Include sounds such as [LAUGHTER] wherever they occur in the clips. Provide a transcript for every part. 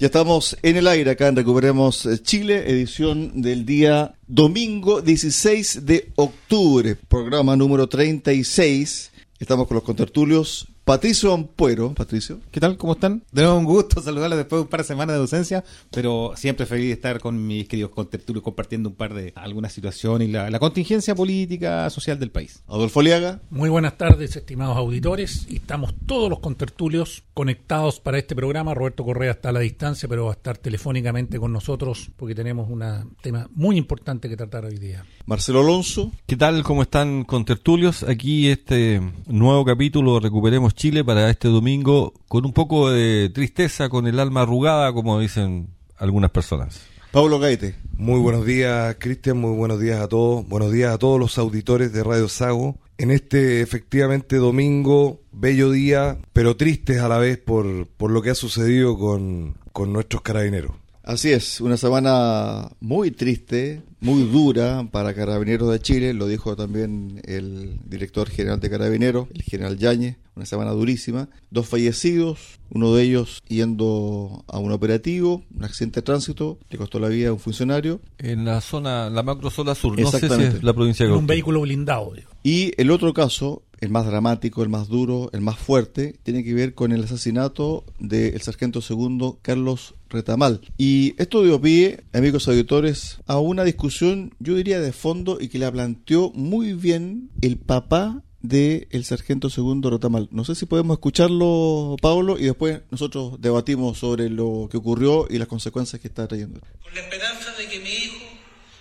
Ya estamos en el aire acá en Recuperemos Chile, edición del día domingo 16 de octubre, programa número 36. Estamos con los contertulios Patricio Ampuero. Patricio. ¿Qué tal? ¿Cómo están? De nuevo un gusto [LAUGHS] saludarles después de un par de semanas de ausencia, pero siempre feliz de estar con mis queridos contertulios compartiendo un par de algunas situaciones y la, la contingencia política, social del país. Adolfo Liaga. Muy buenas tardes, estimados auditores. Estamos todos los contertulios conectados para este programa. Roberto Correa está a la distancia, pero va a estar telefónicamente con nosotros porque tenemos un tema muy importante que tratar hoy día. Marcelo Alonso. ¿Qué tal? ¿Cómo están contertulios? Aquí este nuevo capítulo Recuperemos Chile para este domingo con un poco de tristeza, con el alma arrugada, como dicen algunas personas. Pablo Gaete. Muy buenos días, Cristian, muy buenos días a todos. Buenos días a todos los auditores de Radio Sago. En este efectivamente domingo, bello día, pero tristes a la vez por, por lo que ha sucedido con, con nuestros carabineros. Así es, una semana muy triste, muy dura para Carabineros de Chile, lo dijo también el director general de Carabineros, el general Yañez, una semana durísima. Dos fallecidos, uno de ellos yendo a un operativo, un accidente de tránsito, le costó la vida a un funcionario. En la zona, la macro zona sur, no sé si Exactamente. es la provincia de En un vehículo blindado. digo. Y el otro caso, el más dramático, el más duro, el más fuerte, tiene que ver con el asesinato del sargento segundo Carlos Retamal. Y esto dio pie, amigos auditores, a una discusión, yo diría, de fondo y que la planteó muy bien el papá del sargento segundo Retamal. No sé si podemos escucharlo, Pablo, y después nosotros debatimos sobre lo que ocurrió y las consecuencias que está trayendo. con la esperanza de que mi hijo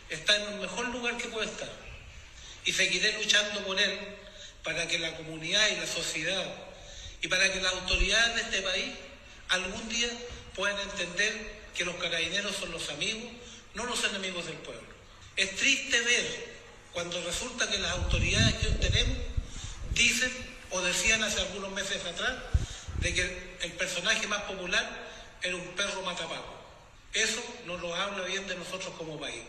está en el mejor lugar que puede estar. Y seguiré luchando por él para que la comunidad y la sociedad y para que las autoridades de este país algún día puedan entender que los carabineros son los amigos, no los enemigos del pueblo. Es triste ver cuando resulta que las autoridades que hoy tenemos dicen o decían hace algunos meses atrás de que el personaje más popular era un perro matapaco. Eso nos lo habla bien de nosotros como país.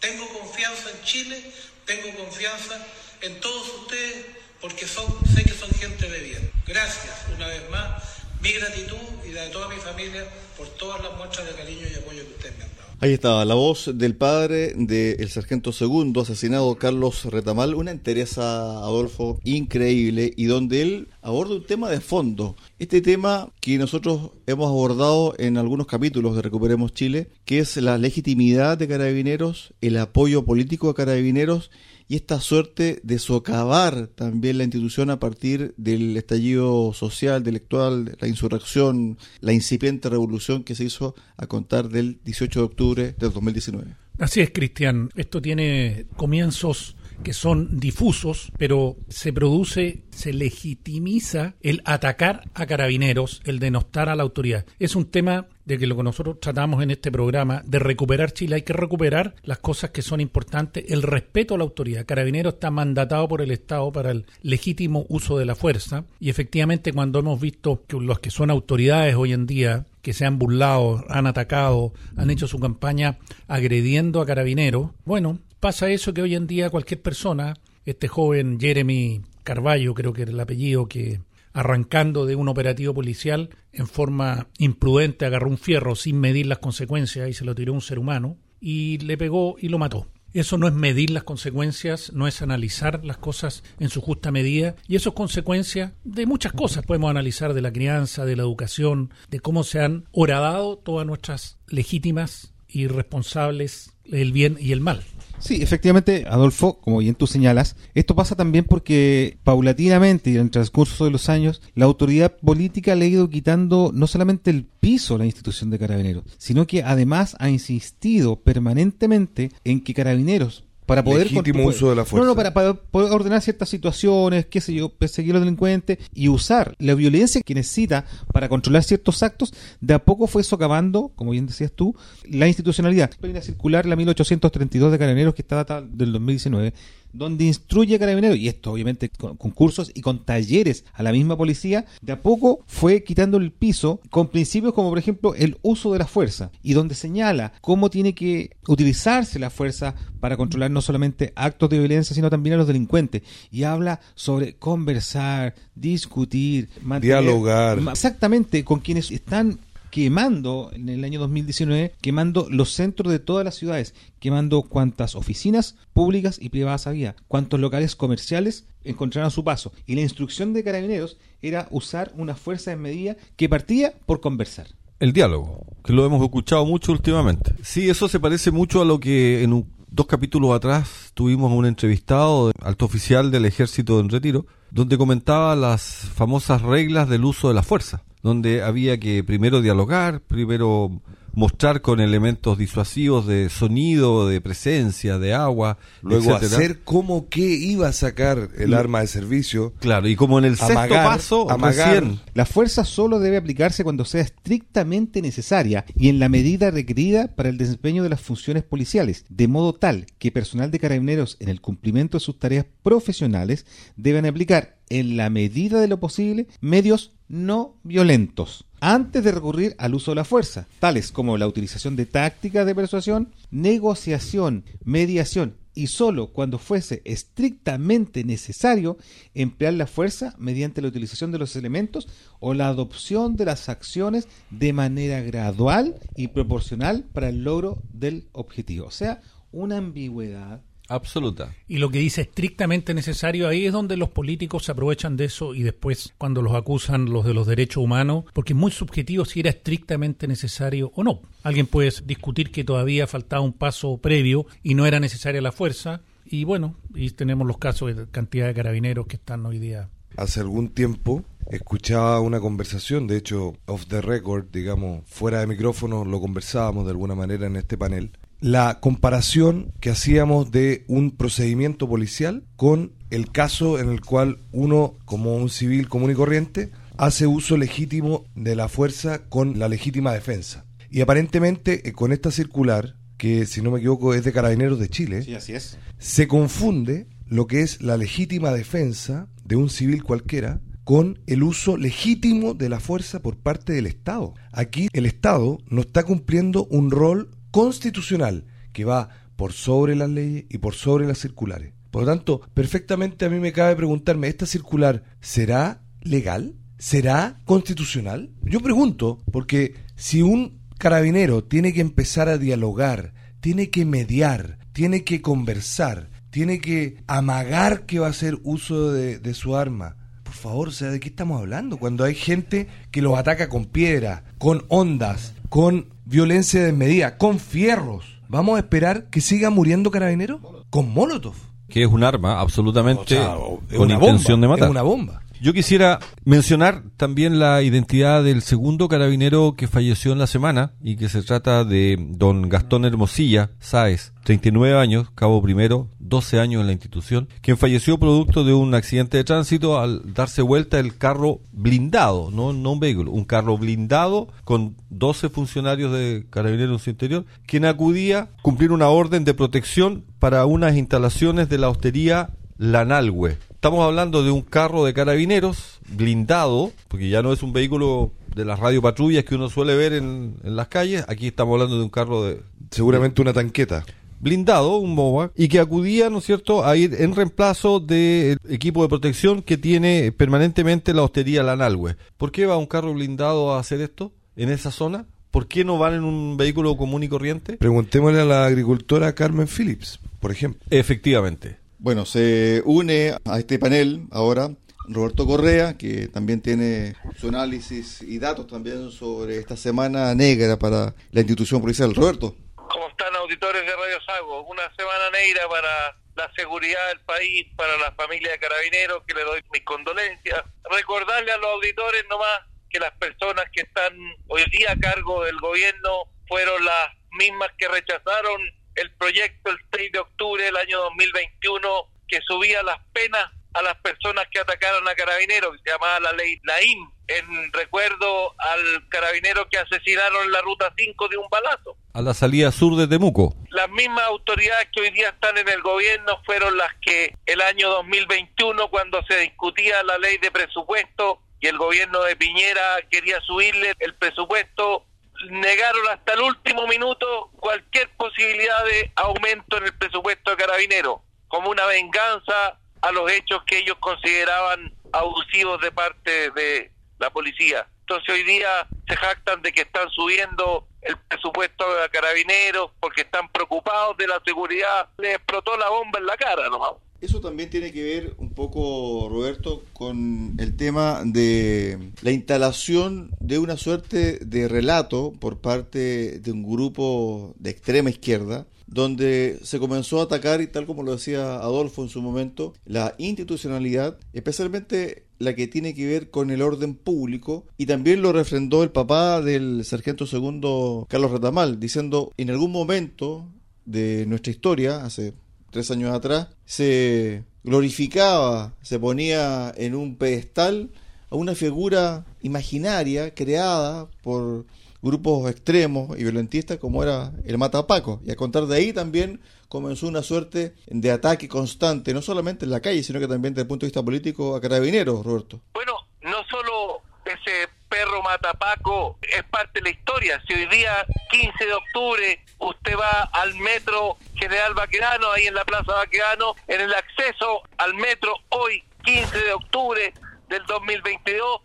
Tengo confianza en Chile, tengo confianza en todos ustedes porque son, sé que son gente de bien. Gracias una vez más, mi gratitud y la de toda mi familia por todas las muestras de cariño y apoyo que ustedes me han dado. Ahí estaba la voz del padre del sargento segundo asesinado Carlos Retamal, una entereza, Adolfo, increíble y donde él aborda un tema de fondo. Este tema que nosotros hemos abordado en algunos capítulos de Recuperemos Chile, que es la legitimidad de carabineros, el apoyo político a carabineros y esta suerte de socavar también la institución a partir del estallido social, intelectual, la insurrección, la incipiente revolución que se hizo a contar del 18 de octubre del 2019. Así es, Cristian. Esto tiene comienzos que son difusos, pero se produce, se legitimiza el atacar a carabineros, el denostar a la autoridad. Es un tema de que lo que nosotros tratamos en este programa, de recuperar Chile, hay que recuperar las cosas que son importantes, el respeto a la autoridad. Carabinero está mandatado por el Estado para el legítimo uso de la fuerza y efectivamente cuando hemos visto que los que son autoridades hoy en día que se han burlado, han atacado, han hecho su campaña agrediendo a carabineros, bueno, pasa eso que hoy en día cualquier persona, este joven Jeremy Carballo, creo que era el apellido, que arrancando de un operativo policial en forma imprudente agarró un fierro sin medir las consecuencias y se lo tiró a un ser humano y le pegó y lo mató. Eso no es medir las consecuencias, no es analizar las cosas en su justa medida y eso es consecuencia de muchas cosas. Podemos analizar de la crianza, de la educación, de cómo se han horadado todas nuestras legítimas y responsables el bien y el mal. Sí, efectivamente, Adolfo, como bien tú señalas, esto pasa también porque paulatinamente y en el transcurso de los años, la autoridad política le ha ido quitando no solamente el piso a la institución de carabineros, sino que además ha insistido permanentemente en que carabineros para poder Legítimo uso de la fuerza. No, no, para, para poder ordenar ciertas situaciones, qué sé yo, perseguir a los delincuentes y usar la violencia que necesita para controlar ciertos actos, de a poco fue socavando, como bien decías tú, la institucionalidad. Hay una circular, la 1832 de Carabineros, que está data del 2019, donde instruye a carabineros, y esto obviamente con, con cursos y con talleres a la misma policía, de a poco fue quitando el piso con principios como por ejemplo el uso de la fuerza, y donde señala cómo tiene que utilizarse la fuerza para controlar no solamente actos de violencia, sino también a los delincuentes, y habla sobre conversar, discutir, mantener- Dialogar. Exactamente, con quienes están quemando en el año 2019, quemando los centros de todas las ciudades, quemando cuantas oficinas públicas y privadas había, cuantos locales comerciales encontraron su paso. Y la instrucción de carabineros era usar una fuerza de medida que partía por conversar. El diálogo, que lo hemos escuchado mucho últimamente. Sí, eso se parece mucho a lo que en dos capítulos atrás tuvimos un entrevistado, alto oficial del ejército en retiro, donde comentaba las famosas reglas del uso de la fuerza, donde había que primero dialogar, primero mostrar con elementos disuasivos de sonido, de presencia, de agua, Luego etcétera. hacer como que iba a sacar el arma de servicio. Claro, y como en el sexto Amagar, paso, amagar. recién La fuerza solo debe aplicarse cuando sea estrictamente necesaria y en la medida requerida para el desempeño de las funciones policiales, de modo tal que personal de carabineros en el cumplimiento de sus tareas profesionales deben aplicar en la medida de lo posible medios no violentos antes de recurrir al uso de la fuerza, tales como la utilización de tácticas de persuasión, negociación, mediación y solo cuando fuese estrictamente necesario emplear la fuerza mediante la utilización de los elementos o la adopción de las acciones de manera gradual y proporcional para el logro del objetivo. O sea, una ambigüedad absoluta. Y lo que dice estrictamente necesario, ahí es donde los políticos se aprovechan de eso y después cuando los acusan los de los derechos humanos, porque es muy subjetivo si era estrictamente necesario o no. Alguien puede discutir que todavía faltaba un paso previo y no era necesaria la fuerza. Y bueno, y tenemos los casos de cantidad de carabineros que están hoy día. Hace algún tiempo escuchaba una conversación, de hecho, off the record, digamos, fuera de micrófono, lo conversábamos de alguna manera en este panel. La comparación que hacíamos de un procedimiento policial con el caso en el cual uno, como un civil común y corriente, hace uso legítimo de la fuerza con la legítima defensa. Y aparentemente, eh, con esta circular, que si no me equivoco es de Carabineros de Chile, así es. se confunde lo que es la legítima defensa de un civil cualquiera con el uso legítimo de la fuerza por parte del Estado. Aquí el Estado no está cumpliendo un rol constitucional que va por sobre las leyes y por sobre las circulares. Por lo tanto, perfectamente a mí me cabe preguntarme, ¿esta circular será legal? ¿Será constitucional? Yo pregunto, porque si un carabinero tiene que empezar a dialogar, tiene que mediar, tiene que conversar, tiene que amagar que va a hacer uso de, su arma. Por favor, o sea, ¿de qué estamos hablando? Cuando hay gente que los ataca con piedra, con ondas, con violencia desmedida, con fierros. ¿Vamos a esperar que siga muriendo carabinero? Con molotov. Que es un arma absolutamente O sea, es con intención bomba, de matar. Es una bomba. Yo quisiera mencionar también la identidad del segundo carabinero que falleció en la semana y que se trata de don Gastón Hermosilla Sáez, 39 años, cabo primero, 12 años en la institución, quien falleció producto de un accidente de tránsito al darse vuelta el carro blindado, no, no un vehículo, un carro blindado con 12 funcionarios de carabineros en su interior, quien acudía a cumplir una orden de protección para unas instalaciones de la hostería Lanalhue. Estamos hablando de un carro de carabineros blindado, porque ya no es un vehículo de las radiopatrullas que uno suele ver en, en las calles. Aquí estamos hablando de un carro de Seguramente una tanqueta. blindado, un MOBA, y que acudía, ¿no es cierto?, a ir en reemplazo del equipo de protección que tiene permanentemente la hostería Lanalhue. ¿Por qué va un carro blindado a hacer esto en esa zona? ¿Por qué no van en un vehículo común y corriente? Preguntémosle a la agricultora Carmen Phillips, por ejemplo. Efectivamente. Bueno, se une a este panel ahora Roberto Correa, que también tiene su análisis y datos también sobre esta semana negra para la institución policial. Roberto. ¿Cómo están auditores de Radio Sago? Una semana negra para la seguridad del país, para la familia de carabineros, que le doy mis condolencias. Recordarle a los auditores nomás que las personas que están hoy día a cargo del gobierno fueron las mismas que rechazaron el proyecto el 6 de octubre del año 2021 que subía las penas a las personas que atacaron a carabineros, que se llamaba la ley Naim, en recuerdo al carabinero que asesinaron en la ruta 5 de un balazo. A la salida sur de Temuco. Las mismas autoridades que hoy día están en el gobierno fueron las que el año 2021, cuando se discutía la ley de presupuesto y el gobierno de Piñera quería subirle el presupuesto, negaron hasta el último minuto cualquier posibilidad de aumento en el presupuesto de carabineros, como una venganza a los hechos que ellos consideraban abusivos de parte de la policía. Entonces hoy día se jactan de que están subiendo el presupuesto de carabineros porque están preocupados de la seguridad. Les explotó la bomba en la cara nomás. Eso también tiene que ver un poco, Roberto, con el tema de la instalación de una suerte de relato por parte de un grupo de extrema izquierda donde se comenzó a atacar, y tal como lo decía Adolfo en su momento, la institucionalidad, especialmente la que tiene que ver con el orden público, y también lo refrendó el papá del sargento segundo Carlos Retamal, diciendo, en algún momento de nuestra historia, hace tres años atrás, se glorificaba, se ponía en un pedestal a una figura imaginaria creada por grupos extremos y violentistas como era el Matapaco. Y a contar de ahí también comenzó una suerte de ataque constante, no solamente en la calle, sino que también desde el punto de vista político a carabineros, Roberto. Bueno, no solo ese perro Matapaco es parte de la historia. Si hoy día, 15 de octubre, usted va al metro General Baquedano, ahí en la Plaza Baquedano, en el acceso al metro hoy, 15 de octubre del 2022,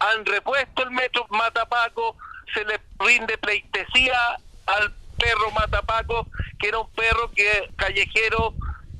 han repuesto el metro Matapaco, se le rinde pleitesía al perro Matapaco, que era un perro que callejero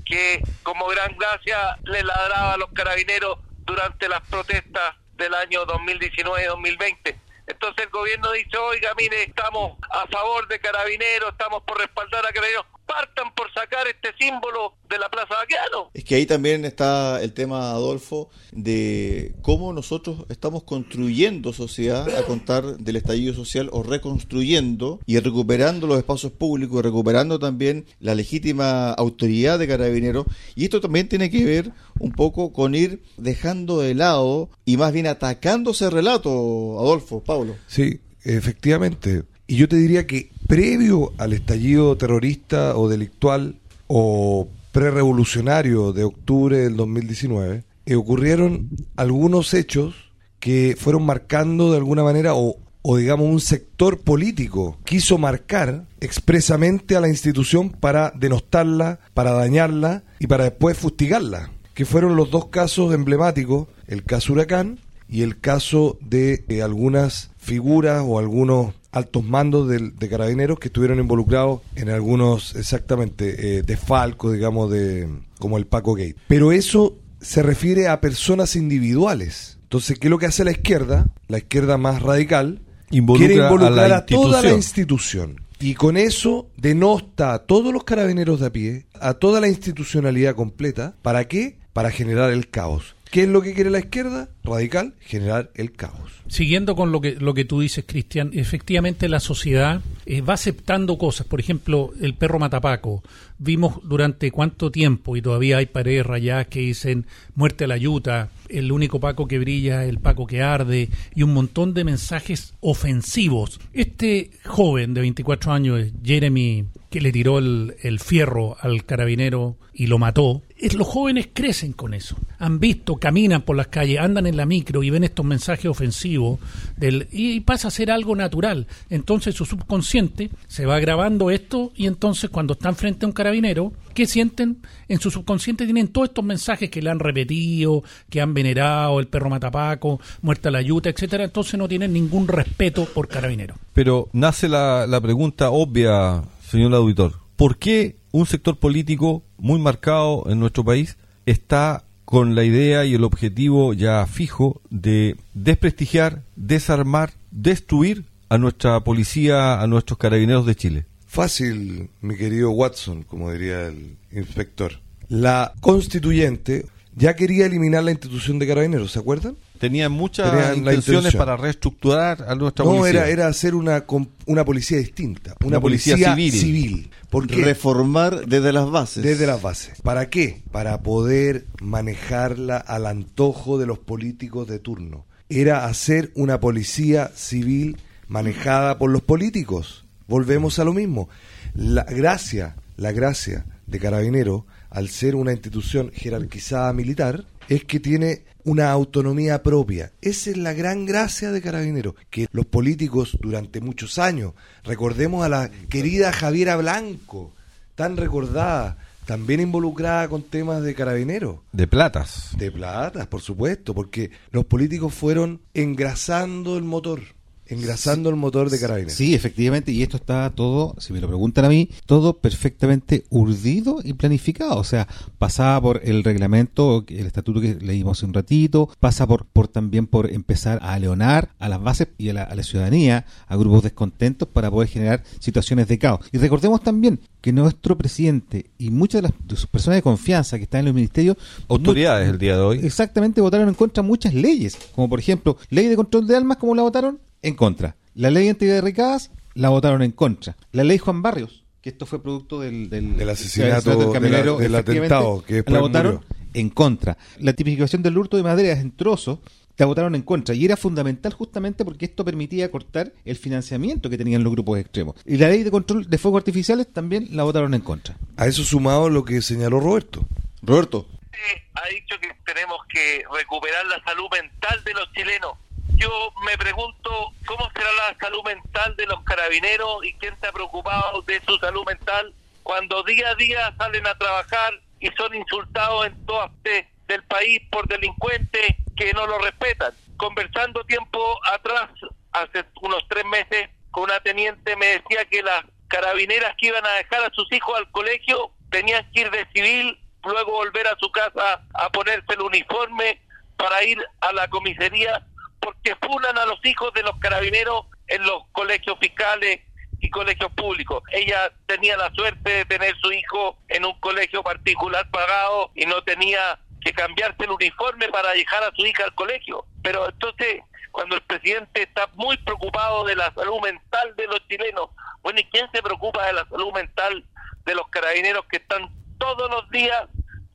que como gran gracia le ladraba a los carabineros durante las protestas del año 2019-2020. Entonces el gobierno dice, oiga, mire, estamos a favor de carabineros, estamos por respaldar a carabineros, partan por sacar este símbolo de la Plaza Baqueano. Es que ahí también está el tema, Adolfo, de cómo nosotros estamos construyendo sociedad a contar del estallido social o reconstruyendo y recuperando los espacios públicos, y recuperando también la legítima autoridad de carabineros. Y esto también tiene que ver un poco con ir dejando de lado y más bien atacándose el relato, Adolfo, Pablo. Sí, efectivamente. Y yo te diría que previo al estallido terrorista o delictual o prerevolucionario de octubre del 2019, eh, ocurrieron algunos hechos que fueron marcando de alguna manera o, o digamos un sector político quiso marcar expresamente a la institución para denostarla, para dañarla y para después fustigarla, que fueron los dos casos emblemáticos, el caso Huracán y el caso de eh, algunas figuras o algunos altos mandos de, de, carabineros que estuvieron involucrados en algunos exactamente eh, desfalcos, digamos, de como el Paco Gate. Pero eso se refiere a personas individuales. Entonces, ¿qué es lo que hace la izquierda? La izquierda más radical Involucra quiere involucrar a, a, toda la institución. Y con eso denosta a todos los carabineros de a pie, a toda la institucionalidad completa. ¿Para qué? Para generar el caos. ¿Qué es lo que quiere la izquierda radical? Generar el caos. Siguiendo con lo que, lo que tú dices, Cristian, efectivamente la sociedad eh, va aceptando cosas. Por ejemplo, el perro matapaco. Vimos durante cuánto tiempo, y todavía hay paredes rayadas que dicen muerte a la yuta, el único Paco que brilla, el Paco que arde, y un montón de mensajes ofensivos. Este joven de 24 años, Jeremy, que le tiró el, el fierro al carabinero y lo mató, los jóvenes crecen con eso. Han visto, caminan por las calles, andan en la micro y ven estos mensajes ofensivos del, y pasa a ser algo natural. Entonces su subconsciente se va grabando esto y entonces cuando están frente a un carabinero, ¿qué sienten? En su subconsciente tienen todos estos mensajes que le han repetido, que han venerado, el perro matapaco, muerta la yuta, etcétera. Entonces no tienen ningún respeto por carabinero. Pero nace la, la pregunta obvia, señor auditor. ¿Por qué un sector político muy marcado en nuestro país está con la idea y el objetivo ya fijo de desprestigiar, desarmar, destruir a nuestra policía, a nuestros carabineros de Chile? Fácil, mi querido Watson, como diría el inspector. La constituyente ya quería eliminar la institución de carabineros, ¿se acuerdan? Tenían muchas Tenían intenciones para reestructurar a nuestra no, policía. No, era, era hacer una, una policía distinta, una, una policía, policía civil. civil. ¿Por qué? Reformar desde las bases. Desde las bases. ¿Para qué? Para poder manejarla al antojo de los políticos de turno. Era hacer una policía civil manejada por los políticos. Volvemos a lo mismo. La gracia, la gracia de Carabinero, al ser una institución jerarquizada militar, es que tiene una autonomía propia. Esa es la gran gracia de Carabinero, que los políticos durante muchos años, recordemos a la querida Javiera Blanco, tan recordada, también involucrada con temas de Carabinero. De platas. De platas, por supuesto, porque los políticos fueron engrasando el motor, engrasando el motor de Carabineros. Sí, efectivamente, y esto está todo, si me lo preguntan a mí, todo perfectamente urdido y planificado. O sea, pasaba por el reglamento, el estatuto que leímos hace un ratito, pasa por, por también por empezar a leonar a las bases y a la, a la ciudadanía, a grupos descontentos para poder generar situaciones de caos. Y recordemos también que nuestro presidente y muchas de, las, de sus personas de confianza que están en los ministerios Autoridades el día de hoy. Exactamente, votaron en contra de muchas leyes, como por ejemplo, ley de control de armas, ¿cómo la votaron? En contra. La ley de integridad de ricadas, la votaron en contra. La ley Juan Barrios, que esto fue producto del, del, Del asesinato, del camionero, de la- atentado, que la votaron murió. en contra. La tipificación del hurto de maderas en trozos, la votaron en contra. Y era fundamental justamente porque esto permitía cortar el financiamiento que tenían los grupos extremos. Y la ley de control de fuegos artificiales también la votaron en contra. A eso sumado lo que señaló Roberto. Roberto, Usted ha dicho que tenemos que recuperar la salud mental de los chilenos. Yo me pregunto cómo será la salud mental de los carabineros y quién está preocupado de su salud mental cuando día a día salen a trabajar y son insultados en todas partes del país por delincuentes que no lo respetan. Conversando tiempo atrás, hace unos tres meses, con una teniente me decía que las carabineras que iban a dejar a sus hijos al colegio tenían que ir de civil, luego volver a su casa a ponerse el uniforme para ir a la comisaría, porque funan a los hijos de los carabineros en los colegios fiscales y colegios públicos. Ella tenía la suerte de tener su hijo en un colegio particular pagado y no tenía que cambiarse el uniforme para dejar a su hija al colegio. Pero entonces, cuando el presidente está muy preocupado de la salud mental de los chilenos, bueno, ¿y quién se preocupa de la salud mental de los carabineros que están todos los días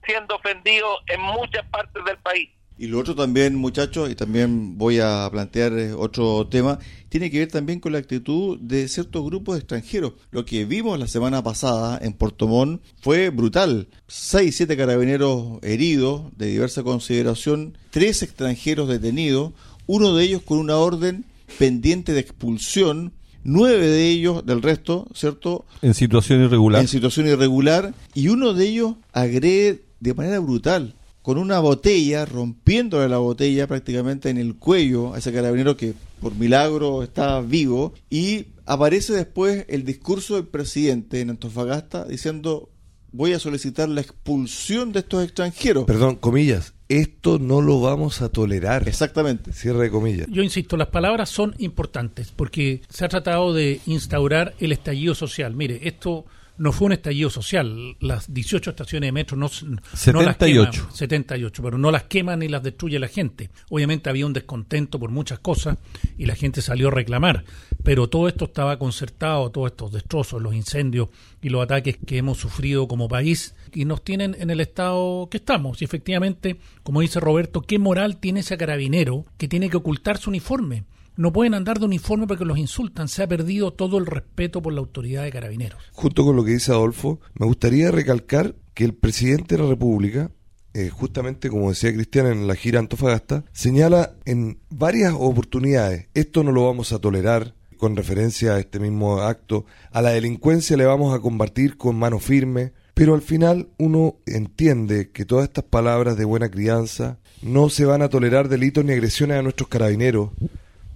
siendo ofendidos en muchas partes del país? Y lo otro también, muchachos, y también voy a plantear eh, otro tema, tiene que ver también con la actitud de ciertos grupos extranjeros. Lo que vimos la semana pasada en Puerto Montt fue brutal. Seis, siete carabineros heridos de diversa consideración, tres extranjeros detenidos, uno de ellos con una orden pendiente de expulsión, nueve de ellos del resto, ¿cierto? En situación irregular. en situación irregular y uno de ellos agrede de manera brutal con una botella, rompiéndole la botella prácticamente en el cuello a ese carabinero que por milagro está vivo y aparece después el discurso del presidente en Antofagasta diciendo voy a solicitar la expulsión de estos extranjeros. Perdón, comillas, esto no lo vamos a tolerar. Exactamente. Cierre de comillas. Yo insisto, las palabras son importantes porque se ha tratado de instaurar el estallido social. Mire, esto no fue un estallido social. Las 18 estaciones de metro no, s- no las 78. queman, 78, pero no las queman ni las destruye la gente. Obviamente había un descontento por muchas cosas y la gente salió a reclamar, pero todo esto estaba concertado, todos estos destrozos, los incendios y los ataques que hemos sufrido como país y nos tienen en el estado que estamos. Y efectivamente, como dice Roberto, ¿qué moral tiene ese carabinero que tiene que ocultar su uniforme? No pueden andar de uniforme porque los insultan. Se ha perdido todo el respeto por la autoridad de carabineros. Junto con lo que dice Adolfo, me gustaría recalcar que el presidente de la República, eh, justamente como decía Cristian en la gira Antofagasta, señala en varias oportunidades, esto no lo vamos a tolerar, con referencia a este mismo acto, a la delincuencia le vamos a combatir con mano firme, pero al final uno entiende que todas estas palabras de buena crianza no se van a tolerar delitos ni agresiones a nuestros carabineros.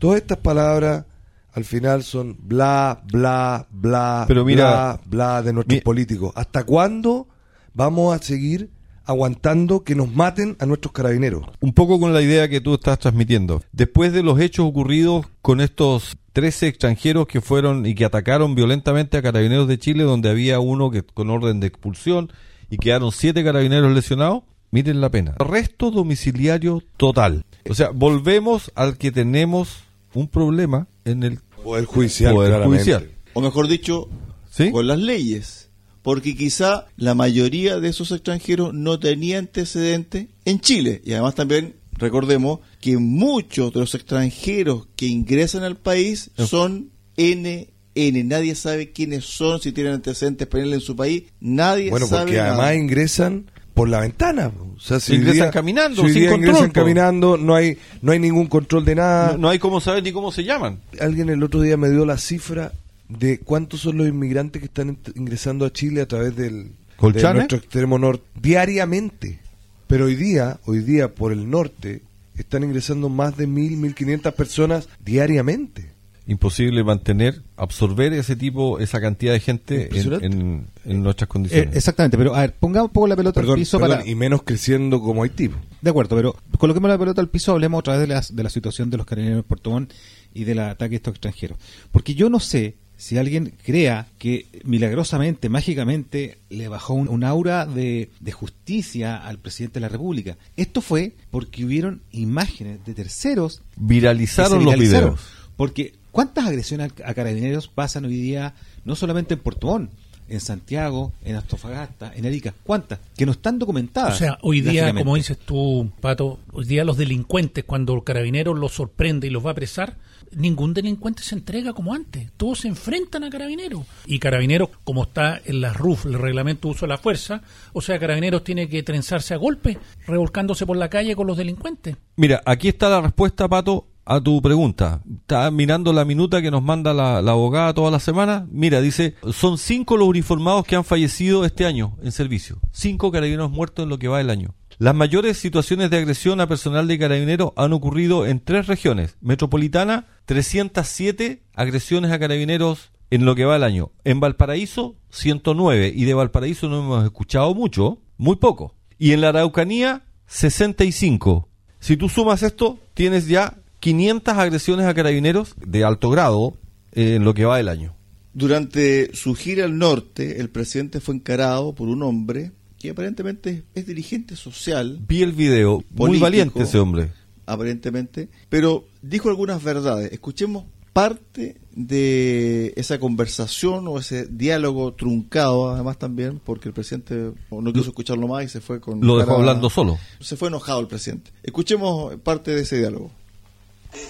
Todas estas palabras al final son bla, bla, bla, Pero mira, bla, bla de nuestros mi- políticos. ¿Hasta cuándo vamos a seguir aguantando que nos maten a nuestros carabineros? Un poco con la idea que tú estás transmitiendo. Después de los hechos ocurridos con estos 13 extranjeros que fueron y que atacaron violentamente a carabineros de Chile, donde había uno que con orden de expulsión y quedaron siete carabineros lesionados, miren la pena. Arresto domiciliario total. O sea, volvemos al que tenemos un problema en el Poder judicial, Poder judicial. O mejor dicho, ¿Sí? con las leyes. porque quizá la mayoría de esos extranjeros no tenía antecedentes en Chile. Y además también recordemos que muchos de los extranjeros que ingresan al país son NN. Nadie sabe quiénes son, si tienen antecedentes penales en su país. Nadie Bueno, sabe porque nada. además ingresan por la ventana. O sea, si Ingresan día- caminando, si sin control, ingresan po. caminando, no hay, no hay ningún control de nada. No, no hay cómo saber ni cómo se llaman. Alguien el otro día me dio la cifra de cuántos son los inmigrantes que están ingresando a Chile a través del de nuestro extremo norte diariamente. Pero hoy día, hoy día por el norte están ingresando más de mil, mil quinientas personas diariamente. Imposible mantener, absorber ese tipo, esa cantidad de gente en, en- en nuestras Eh, condiciones. exactamente, pero a ver, pongamos un poco la pelota Perdón, al piso perdón, para... y menos creciendo como Haití. De acuerdo, pero coloquemos la pelota al piso, hablemos otra vez de, las- de la situación de los carabineros en Puerto Montt y del ataque a estos extranjeros. Porque yo no sé si alguien crea que milagrosamente, mágicamente, le bajó un, un aura de, de justicia al presidente de la República. Esto fue porque hubieron imágenes de terceros Viralizaron se los viralizaron. videos. Porque, ¿cuántas agresiones a, carabineros pasan hoy día, no solamente en Puerto Montt, en Santiago, en Antofagasta, en Arica? ¿Cuántas? Que no están documentadas. O sea, hoy día, como dices tú, Pato, hoy día los delincuentes, cuando el carabinero los sorprende y los va a apresar, ningún delincuente se entrega como antes. Todos se enfrentan a carabineros. Y carabineros, como está en la RUF, el reglamento de uso de la fuerza, o sea, carabineros tiene que trenzarse a golpes, revolcándose por la calle con los delincuentes. Mira, aquí está la respuesta, Pato, a tu pregunta. Está mirando la minuta que nos manda la, abogada toda la semana. Mira, dice, son cinco los uniformados que han fallecido este año en servicio. Cinco carabineros muertos en lo que va del año. Las mayores situaciones de agresión a personal de carabineros han ocurrido en tres regiones. Metropolitana, 307 agresiones a carabineros en lo que va del año. En Valparaíso, 109. Y de Valparaíso no hemos escuchado mucho, muy poco. Y en la Araucanía, 65. Si tú sumas esto, tienes ya 500 agresiones a carabineros de alto grado eh, en lo que va del año. Durante su gira al norte, el presidente fue encarado por un hombre que aparentemente es dirigente social, Vi el video, muy valiente ese hombre. aparentemente, pero dijo algunas verdades. Escuchemos parte de esa conversación o ese diálogo truncado, además también, porque el presidente no quiso escucharlo más y se fue con... Lo dejó hablando solo. Se fue enojado el presidente. Escuchemos parte de ese diálogo.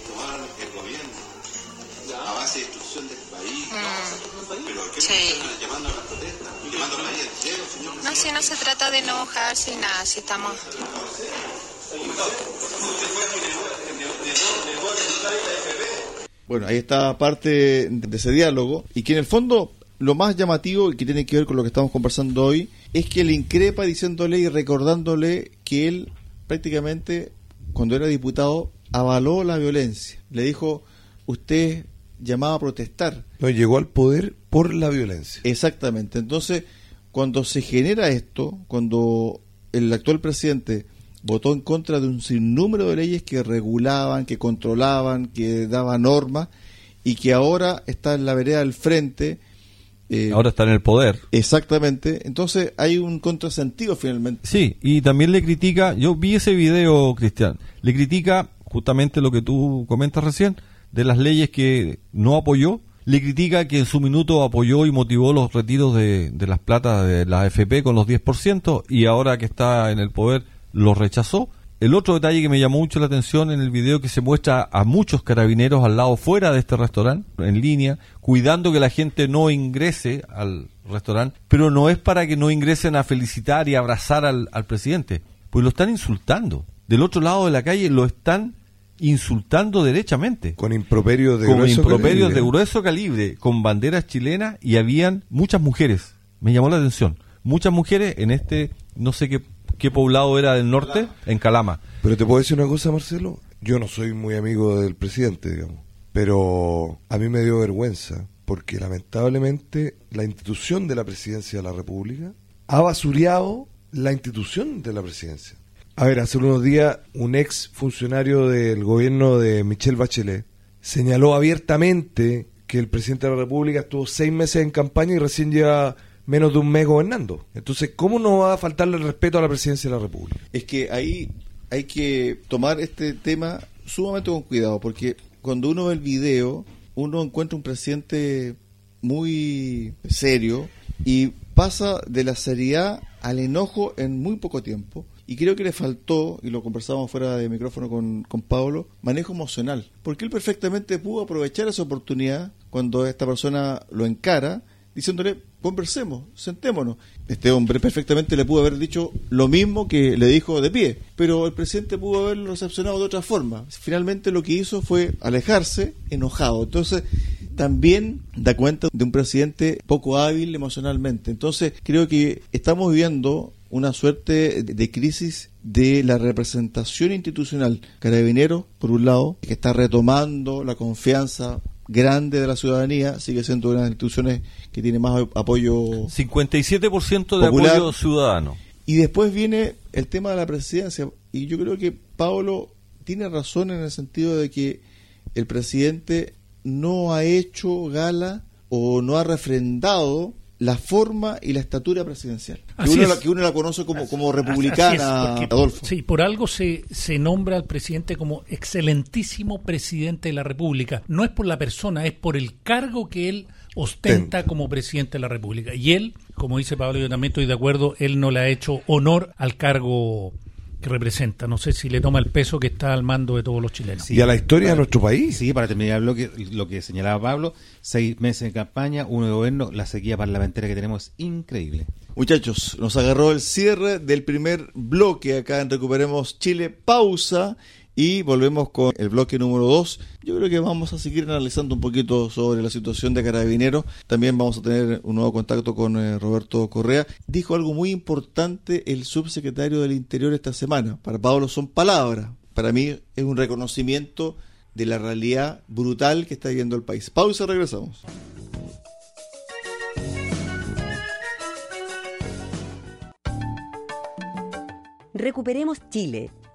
Tomar el gobierno a base de instrucción del país. Pero ¿qué Sí. están llamando a la protesta? ¿Llamando a la calle entero, señor? No, si no se trata de enojarse, nada, si estamos... Bueno, ahí está parte de ese diálogo y que en el fondo lo más llamativo y que tiene que ver con lo que estamos conversando hoy es que le increpa diciéndole y recordándole que él prácticamente cuando era diputado avaló la violencia. Le dijo, usted llamaba a protestar. No, llegó al poder por la violencia. Exactamente. Entonces, cuando se genera esto, cuando el actual presidente votó en contra de un sinnúmero de leyes que regulaban, que controlaban, que daban normas, y que ahora está en la vereda del frente. eh, Ahora está en el poder. Exactamente. Entonces hay un contrasentido finalmente. Sí, y también le critica, yo vi ese video, Cristian, le critica justamente lo que tú comentas recién, de las leyes que no apoyó, le critica que en su minuto apoyó y motivó los retiros de, las platas de la AFP con los 10% y ahora que está en el poder los rechazó. El otro detalle que me llamó mucho la atención en el video que se muestra a muchos carabineros al lado fuera de este restaurante, en línea, cuidando que la gente no ingrese al restaurante, pero no es para que no ingresen a felicitar y abrazar al, al presidente, pues lo están insultando. Del otro lado de la calle lo están insultando derechamente. Con improperios de con improperios calibre. de grueso calibre, con banderas chilenas y habían muchas mujeres. Me llamó la atención. Muchas mujeres en este, no sé qué, qué poblado era del norte, en Calama. Pero te puedo decir una cosa, Marcelo. Yo no soy muy amigo del presidente, digamos. Pero a mí me dio vergüenza porque lamentablemente la institución de la presidencia de la República ha basureado la institución de la presidencia. A ver, hace unos días un ex funcionario del gobierno de Michelle Bachelet señaló abiertamente que el presidente de la República estuvo seis meses en campaña y recién lleva menos de un mes gobernando. Entonces, ¿cómo no va a faltarle el respeto a la presidencia de la República? Es que ahí hay que tomar este tema sumamente con cuidado, porque cuando uno ve el video, uno encuentra un presidente muy serio y pasa de la seriedad al enojo en muy poco tiempo. Y creo que le faltó, y lo conversábamos fuera de micrófono con, con Pablo, manejo emocional. Porque él perfectamente pudo aprovechar esa oportunidad cuando esta persona lo encara, diciéndole, conversemos, sentémonos. Este hombre perfectamente le pudo haber dicho lo mismo que le dijo de pie, pero el presidente pudo haberlo recepcionado de otra forma. Finalmente lo que hizo fue alejarse enojado. Entonces, también da cuenta de un presidente poco hábil emocionalmente. Entonces, creo que estamos viviendo una suerte de crisis de la representación institucional. Carabinero, por un lado, que está retomando la confianza grande de la ciudadanía, sigue siendo una de las instituciones que tiene más apoyo. 57% de apoyo ciudadano. Y después viene el tema de la presidencia. Y yo creo que Pablo tiene razón en el sentido de que el presidente no ha hecho gala o no ha refrendado la forma y la estatura presidencial. Que uno, la, que uno, la, conoce como, como republicana, Adolfo. Sí, por algo se, se nombra al presidente como excelentísimo presidente de la República. No es por la persona, es por el cargo que él ostenta como presidente de la República. Y él, como dice Pablo, yo también estoy de acuerdo, él no le ha hecho honor al cargo que representa. No sé si le toma el peso que está al mando de todos los chilenos. y a la historia de nuestro país. Sí, para terminar lo que, lo que señalaba Pablo, seis meses de campaña, uno de gobierno, la sequía parlamentaria que tenemos es increíble. Muchachos, nos agarró el cierre del primer bloque acá en Recuperemos Chile. Pausa y volvemos con el bloque número 2. Yo creo que vamos a seguir analizando un poquito sobre la situación de Carabineros. También vamos a tener un nuevo contacto con eh, Roberto Correa. Dijo algo muy importante el subsecretario del Interior esta semana. Para Pablo son palabras. Para mí es un reconocimiento de la realidad brutal que está viviendo el país. Pausa, regresamos. Recuperemos Chile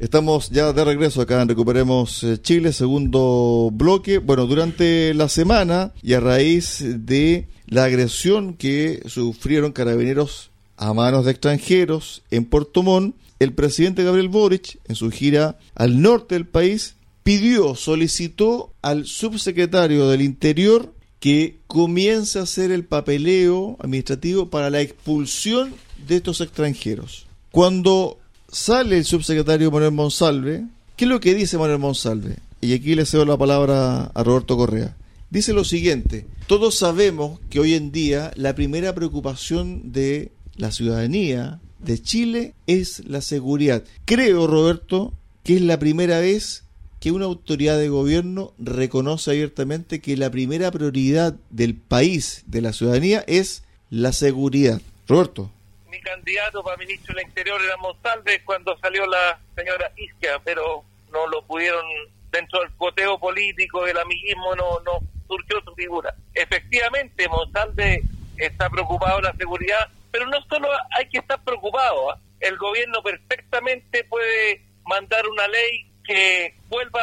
Estamos ya de regreso acá en Recuperemos eh, Chile, segundo bloque. Bueno, durante la semana y a raíz de la agresión que sufrieron carabineros a manos de extranjeros en Puerto Montt, el presidente Gabriel Boric, en su gira al norte del país, pidió, solicitó al subsecretario del Interior que comience a hacer el papeleo administrativo para la expulsión de estos extranjeros. Cuando sale el subsecretario Manuel Monsalve. ¿Qué es lo que dice Manuel Monsalve? Y aquí le cedo la palabra a Roberto Correa. Dice lo siguiente, todos sabemos que hoy en día la primera preocupación de la ciudadanía de Chile es la seguridad. Creo, Roberto, que es la primera vez que una autoridad de gobierno reconoce abiertamente que la primera prioridad del país, de la ciudadanía, es la seguridad. Roberto mi candidato para ministro del Interior era Monsalve cuando salió la señora Isquia, pero no lo pudieron, dentro del coteo político, del amiguismo, no, no surgió su figura. Efectivamente, Monsalve está preocupado de la seguridad, pero no solo hay que estar preocupado, ¿ah? el gobierno perfectamente puede mandar una ley que vuelva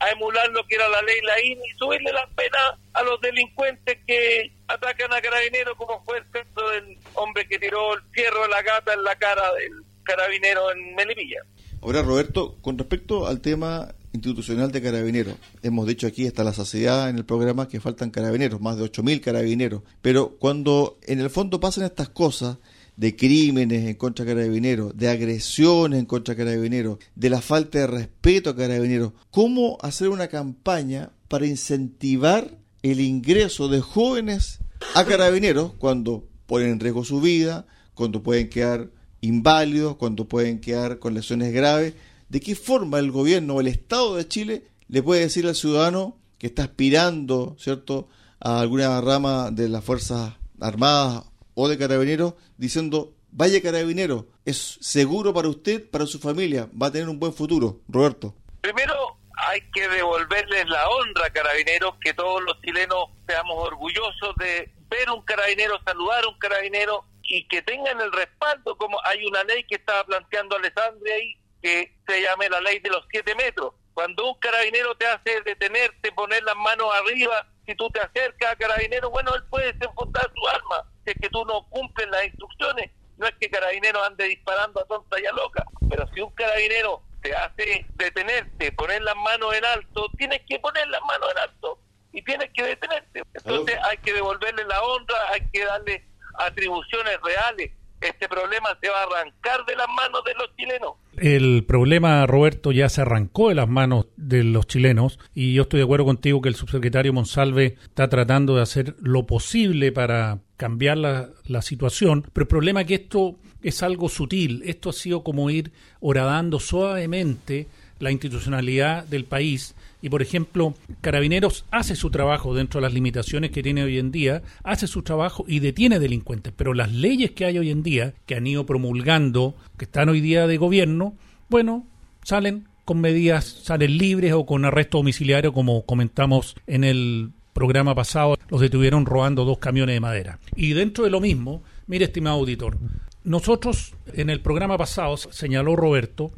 a emular lo que era la ley Laín y subirle las penas a los delincuentes que atacan a carabineros, como fue el caso del hombre que tiró el fierro de la gata en la cara del carabinero en Melipilla. Ahora, Roberto, con respecto al tema institucional de carabineros, hemos dicho aquí hasta la saciedad en el programa que faltan carabineros, más de 8.000 carabineros, pero cuando en el fondo pasan estas cosas, de crímenes en contra de carabineros, de agresiones en contra de carabineros, de la falta de respeto a carabineros. ¿Cómo hacer una campaña para incentivar el ingreso de jóvenes a carabineros cuando ponen en riesgo su vida, cuando pueden quedar inválidos, cuando pueden quedar con lesiones graves? ¿De qué forma el gobierno o el Estado de Chile le puede decir al ciudadano que está aspirando, ¿cierto?, a alguna rama de las Fuerzas Armadas o de carabineros diciendo, vaya carabinero, es seguro para usted, para su familia, va a tener un buen futuro. Roberto. Primero, hay que devolverles la honra carabineros, que todos los chilenos seamos orgullosos de ver un carabinero, saludar a un carabinero y que tengan el respaldo, como hay una ley que estaba planteando Alessandria ahí, que se llame la ley de los siete metros. Cuando un carabinero te hace detenerte, poner las manos arriba, si tú te acercas a carabinero, bueno, él puede desenfundar su arma, si es que tú no cumples las instrucciones. No es que carabinero ande disparando a tonta y a loca, pero si un carabinero te hace detenerte, poner las manos en alto, tienes que poner las manos en alto y tienes que detenerte. Entonces hay que devolverle la honra, hay que darle atribuciones reales. Este problema se va a arrancar de las manos de los chilenos. El problema, Roberto, ya se arrancó de las manos de los chilenos y yo estoy de acuerdo contigo que el subsecretario Monsalve está tratando de hacer lo posible para cambiar la, la situación, pero el problema es que esto es algo sutil, esto ha sido como ir horadando suavemente la institucionalidad del país. Y por ejemplo Carabineros hace su trabajo dentro de las limitaciones que tiene hoy en día, hace su trabajo y detiene delincuentes, pero las leyes que hay hoy en día, que han ido promulgando, que están hoy día de gobierno, bueno, salen con medidas, salen libres o con arresto domiciliario como comentamos en el programa pasado, los detuvieron robando dos camiones de madera. Y dentro de lo mismo, mire estimado auditor, nosotros en el programa pasado señaló Roberto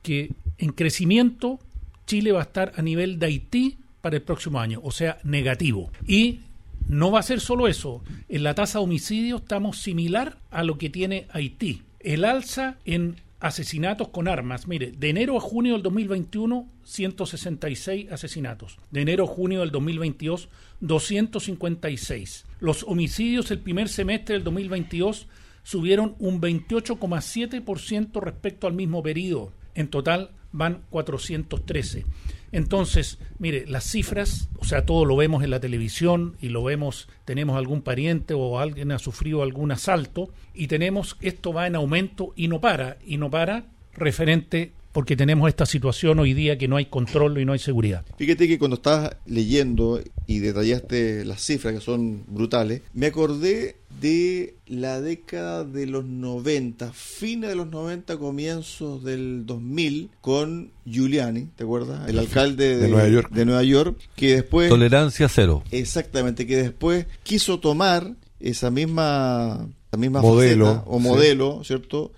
que en crecimiento Chile va a estar a nivel de Haití para el próximo año, o sea, negativo. Y no va a ser solo eso. En la tasa de homicidio estamos similar a lo que tiene Haití. El alza en asesinatos con armas, mire, de enero a junio del 2021, 166 asesinatos. De enero a junio del 2022, 256. Los homicidios el primer semestre del 2022 subieron un 28,7% respecto al mismo periodo. En total van 413. Entonces, mire, las cifras, o sea, todo lo vemos en la televisión y lo vemos, tenemos algún pariente o alguien ha sufrido algún asalto y tenemos, esto va en aumento y no para, y no para referente porque tenemos esta situación hoy día que no hay control y no hay seguridad. Fíjate que cuando estabas leyendo y detallaste las cifras que son brutales, me acordé de la década de los 90, fines de los 90, comienzos del 2000, con Giuliani, ¿te acuerdas? El alcalde de, Nueva York. de Nueva York, que después... Tolerancia cero. Exactamente, que después quiso tomar esa misma, la misma Modelo, faceta, o sí. modelo, ¿cierto?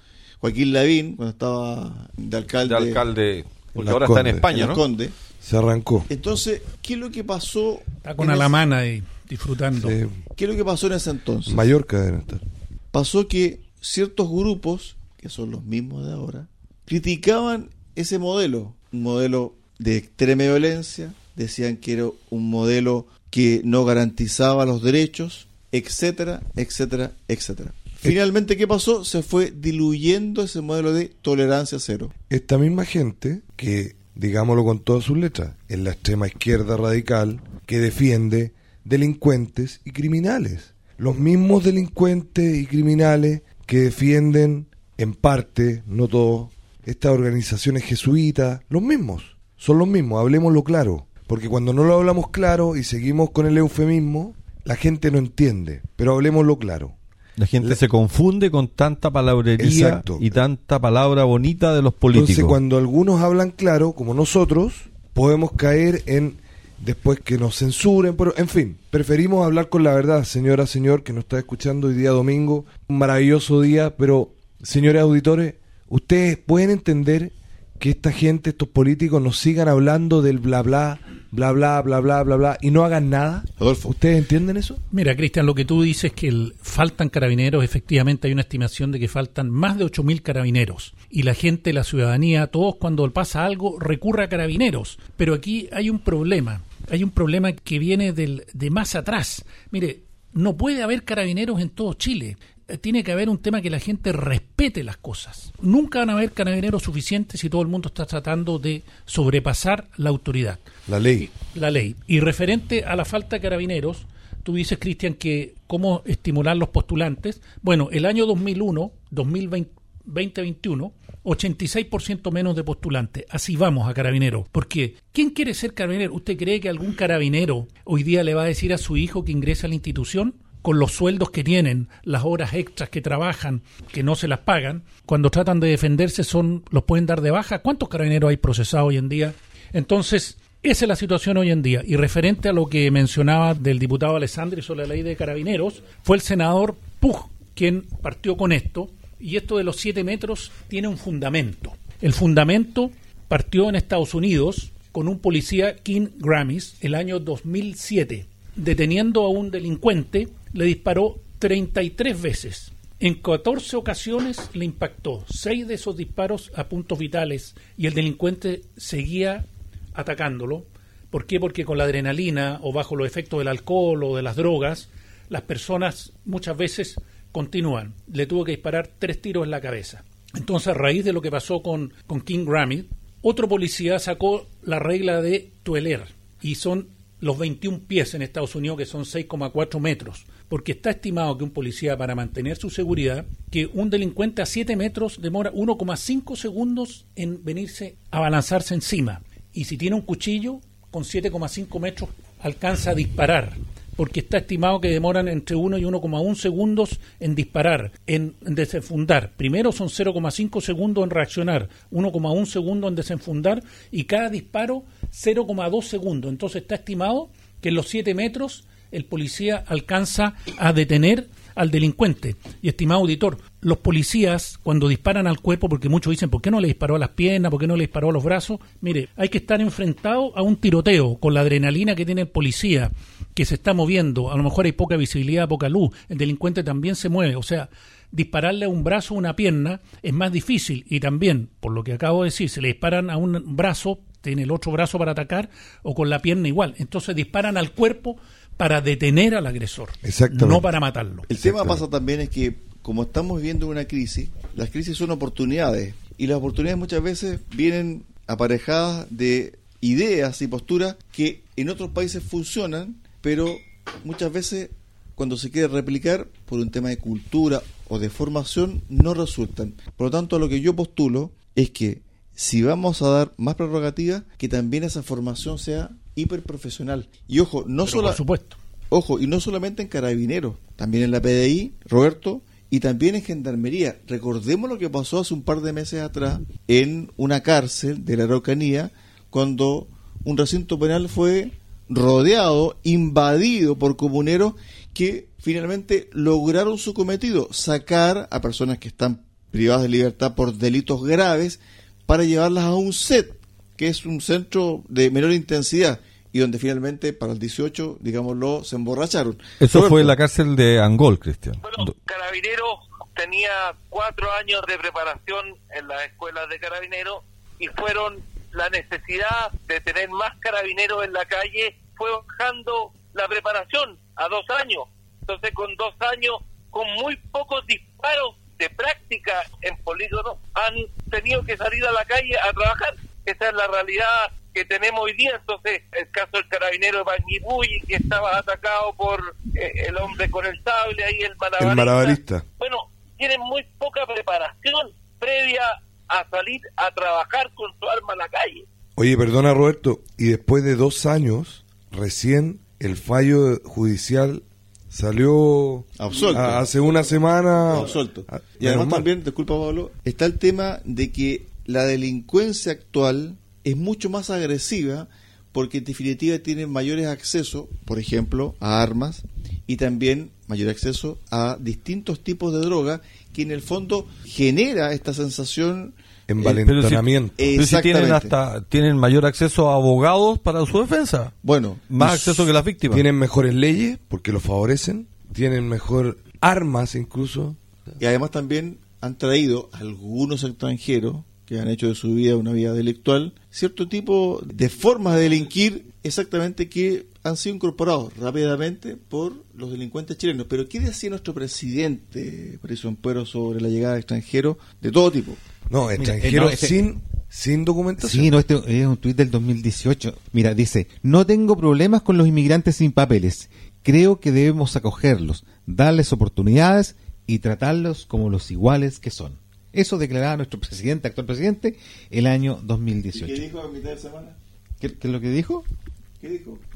Joaquín Lavín, cuando estaba de alcalde, De alcalde, porque ahora está en. España, en ¿no? Se arrancó. Entonces, ¿qué es lo que pasó? Está con en ese- Alamana ahí disfrutando. Sí. ¿Qué es lo que pasó en ese entonces? Mallorca deben estar. Pasó que ciertos grupos, que son los mismos de ahora, criticaban ese modelo, un modelo de extrema violencia, decían que era un modelo que no garantizaba los derechos, etcétera, etcétera, etcétera. Finalmente, ¿qué pasó? Se fue diluyendo ese modelo de tolerancia cero. Esta misma gente que, digámoslo con todas sus letras, es la extrema izquierda radical que defiende delincuentes y criminales. Los mismos delincuentes y criminales que defienden, en parte, no todos, estas organizaciones jesuitas, los mismos, son los mismos, hablemoslo claro. Porque cuando no lo hablamos claro y seguimos con el eufemismo, la gente no entiende, pero hablemoslo claro. La gente La- se confunde con tanta palabrería Exacto. y tanta palabra bonita de los políticos. Entonces, cuando algunos hablan claro, como nosotros, podemos caer en después que nos censuren, pero en fin, preferimos hablar con la verdad, señora, señor, que nos está escuchando hoy día domingo, un maravilloso día, pero señores auditores, ustedes pueden entender que esta gente, estos políticos nos sigan hablando del bla bla, bla bla, bla bla, bla bla, y no hagan nada. Adolfo. ¿Ustedes entienden eso? Mira, Cristian, lo que tú dices que el- faltan carabineros, efectivamente hay una estimación de que faltan más de 8.000 carabineros. Y la gente, la ciudadanía, todos cuando pasa algo recurre a carabineros. Pero aquí hay un problema. Hay un problema que viene del, de más atrás. Mire, no puede haber carabineros en todo Chile. Eh, Tiene que haber un tema que la gente respete las cosas. Nunca van a haber carabineros suficientes si todo el mundo está tratando de sobrepasar la autoridad La ley. la ley. Y referente a la falta de carabineros, tú dices, Cristian, que cómo estimular los postulantes. Bueno, el año 2001, 2020, 2021, 86% menos de postulantes. Así vamos a carabineros. Porque, ¿quién quiere ser carabinero? ¿Usted cree que algún carabinero hoy día le va a decir a su hijo que ingrese a la institución? Con los sueldos que tienen, las horas extras que trabajan, que no se las pagan, cuando tratan de defenderse son los pueden dar de baja. ¿Cuántos carabineros hay procesados hoy en día? Entonces, esa es la situación hoy en día. Y referente a lo que mencionaba del diputado Alessandri sobre la ley de carabineros, fue el senador Pug quien partió con esto. Y esto de los siete metros tiene un fundamento. El fundamento partió en Estados Unidos con un policía King Grammys el año 2007. Deteniendo a un delincuente, le disparó 33 veces. En 14 ocasiones le impactó. Seis de esos disparos a puntos vitales y el delincuente seguía atacándolo. ¿Por qué? Porque con la adrenalina o bajo los efectos del alcohol o de las drogas, las personas muchas veces continúan. Le tuvo que disparar tres tiros en la cabeza. Entonces, a raíz de lo que pasó con, con King Grammy, otro policía sacó la regla de Tueler y son los 21 pies en Estados Unidos, que son 6,4 metros, porque está estimado que un policía para mantener su seguridad, que un delincuente a 7 metros demora 1,5 segundos en venirse a balanzarse encima y si tiene un cuchillo, con 7,5 metros alcanza a disparar, porque está estimado que demoran entre 1 y 1,1 segundos en disparar, en, desenfundar. Primero son 0,5 segundos en reaccionar, 1,1 segundo en desenfundar y cada disparo 0,2 segundos. Entonces está estimado que en los 7 metros el policía alcanza a detener al delincuente. Y estimado auditor, los policías cuando disparan al cuerpo, porque muchos dicen, ¿por qué no le disparó a las piernas? ¿Por qué no le disparó a los brazos? Mire, hay que estar enfrentado a un tiroteo con la adrenalina que tiene el policía, que se está moviendo. A lo mejor hay poca visibilidad, poca luz. El delincuente también se mueve. O sea, dispararle a un brazo o una pierna es más difícil. Y también, por lo que acabo de decir, se le disparan a un brazo, tiene el otro brazo para atacar, o con la pierna igual. Entonces disparan al cuerpo para detener al agresor, no para matarlo. El tema pasa también es que como estamos viviendo una crisis, las crisis son oportunidades y las oportunidades muchas veces vienen aparejadas de ideas y posturas que en otros países funcionan, pero muchas veces cuando se quiere replicar por un tema de cultura o de formación no resultan. Por lo tanto, lo que yo postulo es que si vamos a dar más prerrogativas, que también esa formación sea hiperprofesional. Y ojo, no solo por supuesto. Ojo, y no solamente en carabineros, también en la PDI, Roberto, y también en gendarmería. Recordemos lo que pasó hace un par de meses atrás en una cárcel de la Araucanía, cuando un recinto penal fue rodeado, invadido por comuneros que finalmente lograron su cometido, sacar a personas que están privadas de libertad por delitos graves para llevarlas a un set que es un centro de menor intensidad y donde finalmente para el 18, digámoslo, se emborracharon. Eso fue en la cárcel de Angol, Cristian. Bueno, Carabineros tenía cuatro años de preparación en las escuelas de Carabineros y fueron la necesidad de tener más carabineros en la calle fue bajando la preparación a dos años. Entonces, con dos años, con muy pocos disparos de práctica en polígono, han tenido que salir a la calle a trabajar esa es la realidad que tenemos hoy día. Entonces, el caso del carabinero de Panguipulli, que estaba atacado por eh, el hombre con el sable, ahí el malabarista. Bueno, tienen muy poca preparación previa a salir a trabajar con su arma en la calle. Oye, perdona Roberto, y después de dos años, recién el fallo judicial salió Absuelto. hace una semana. Absuelto. Y además también, disculpa Pablo, está el tema de que la delincuencia actual es mucho más agresiva porque en definitiva tiene mayores accesos, por ejemplo, a armas y también mayor acceso a distintos tipos de droga que en el fondo genera esta sensación envalentonamiento. Eh, pero si, tienen hasta tienen mayor acceso a abogados para su defensa. Bueno, más acceso que las víctimas. Tienen mejores leyes porque los favorecen, tienen mejor armas incluso. Y además también han traído algunos extranjeros que han hecho de su vida una vida delictual, cierto tipo de formas de delinquir exactamente que han sido incorporados rápidamente por los delincuentes chilenos. Pero ¿qué decía nuestro presidente, Patricio Puero, sobre la llegada de extranjeros de todo tipo? No, extranjeros este- sin, sin documentación. Sí, no, este es un tuit del 2018. Mira, dice, no tengo problemas con los inmigrantes sin papeles. Creo que debemos acogerlos, darles oportunidades y tratarlos como los iguales que son. Eso declaraba nuestro presidente, actual presidente, el año 2018. ¿Qué dijo a mitad de semana? ¿Qué, es lo que dijo?